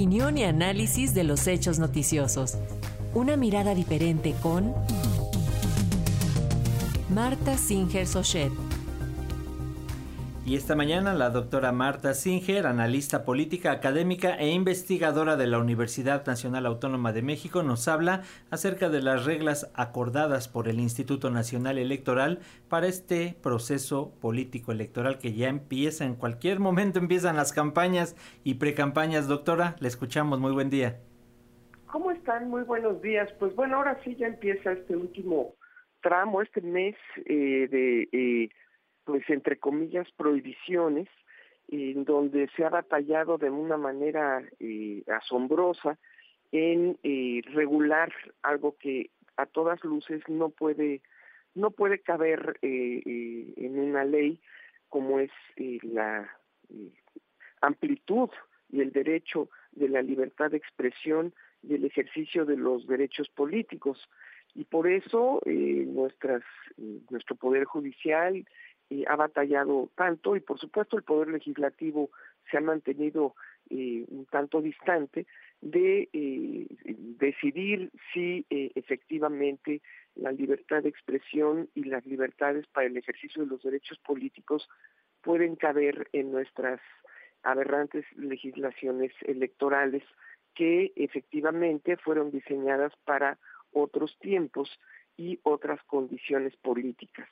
opinión y análisis de los hechos noticiosos. Una mirada diferente con Marta Singer Sochet. Y esta mañana la doctora Marta Singer, analista política, académica e investigadora de la Universidad Nacional Autónoma de México, nos habla acerca de las reglas acordadas por el Instituto Nacional Electoral para este proceso político electoral que ya empieza, en cualquier momento empiezan las campañas y precampañas. Doctora, le escuchamos, muy buen día. ¿Cómo están? Muy buenos días. Pues bueno, ahora sí ya empieza este último tramo, este mes eh, de... Eh, pues entre comillas, prohibiciones, en donde se ha batallado de una manera eh, asombrosa en eh, regular algo que a todas luces no puede no puede caber eh, en una ley como es la amplitud y el derecho de la libertad de expresión y el ejercicio de los derechos políticos. Y por eso nuestras nuestro poder judicial ha batallado tanto y por supuesto el Poder Legislativo se ha mantenido eh, un tanto distante de eh, decidir si eh, efectivamente la libertad de expresión y las libertades para el ejercicio de los derechos políticos pueden caber en nuestras aberrantes legislaciones electorales que efectivamente fueron diseñadas para otros tiempos y otras condiciones políticas.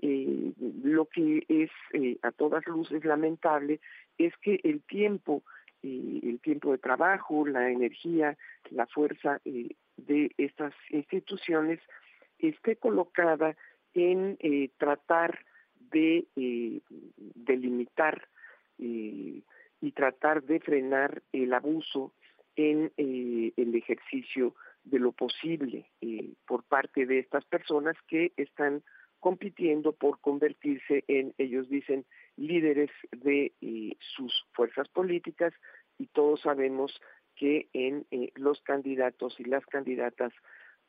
Eh, lo que es eh, a todas luces lamentable es que el tiempo, eh, el tiempo de trabajo, la energía, la fuerza de estas instituciones esté colocada en tratar de delimitar y tratar de frenar el abuso en el ejercicio de lo posible por parte de estas personas que están compitiendo por convertirse en, ellos dicen, líderes de eh, sus fuerzas políticas y todos sabemos que en eh, los candidatos y las candidatas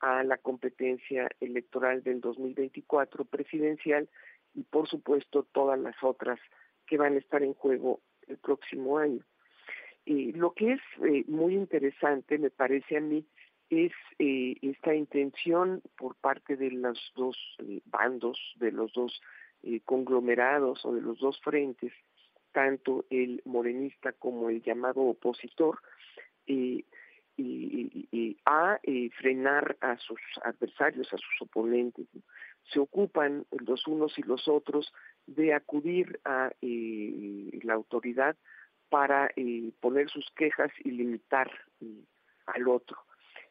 a la competencia electoral del 2024 presidencial y por supuesto todas las otras que van a estar en juego el próximo año. Y lo que es eh, muy interesante, me parece a mí, es eh, esta intención por parte de los dos eh, bandos, de los dos eh, conglomerados o de los dos frentes, tanto el morenista como el llamado opositor, a frenar a sus adversarios, a sus oponentes. Se ocupan los unos y los otros de acudir a la autoridad para poner sus quejas y limitar al otro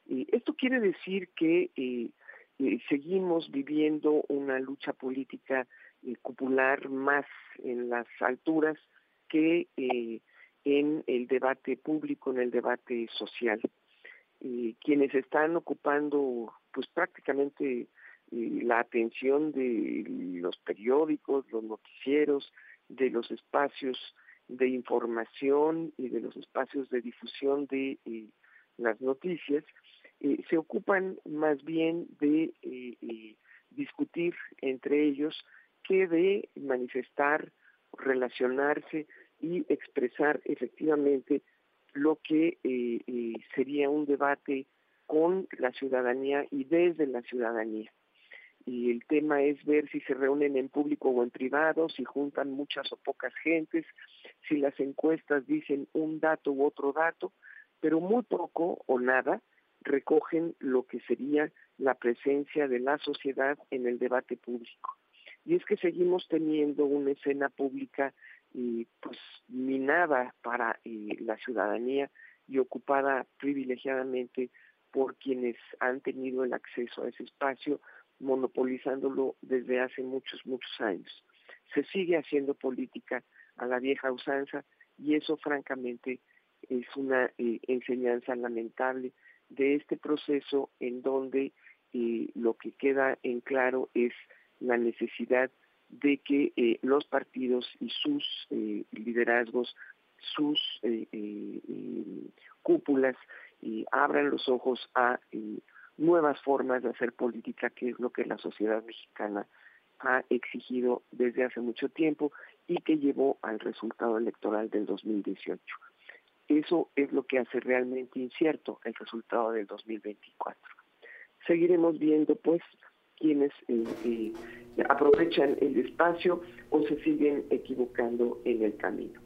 esto quiere decir que eh, eh, seguimos viviendo una lucha política eh, popular más en las alturas que en el debate público, en el debate social. quienes están ocupando pues prácticamente la atención de los periódicos, los noticieros, de los espacios de información y de los espacios de difusión de las noticias, eh, se ocupan más bien de eh, eh, discutir entre ellos que de manifestar, relacionarse y expresar efectivamente lo que sería un debate con la ciudadanía y desde la ciudadanía. Y el tema es ver si se reúnen en público o en privado, si juntan muchas o pocas gentes, si las encuestas dicen un dato u otro dato, pero muy poco o nada recogen lo que sería la presencia de la sociedad en el debate público. Y es que seguimos teniendo una escena pública eh, pues minada para eh, la ciudadanía y ocupada privilegiadamente por quienes han tenido el acceso a ese espacio, monopolizándolo desde hace muchos, muchos años. Se sigue haciendo política a la vieja usanza y eso francamente es una eh, enseñanza lamentable de este proceso en donde eh, lo que queda en claro es la necesidad de que eh, los partidos y sus eh, liderazgos, sus cúpulas, abran los ojos a nuevas formas de hacer política, que es lo que la sociedad mexicana ha exigido desde hace mucho tiempo y que llevó al resultado electoral del 2018. Eso es lo que hace realmente incierto el resultado del 2024. Seguiremos viendo, pues, quienes eh, eh, aprovechan el espacio o se siguen equivocando en el camino.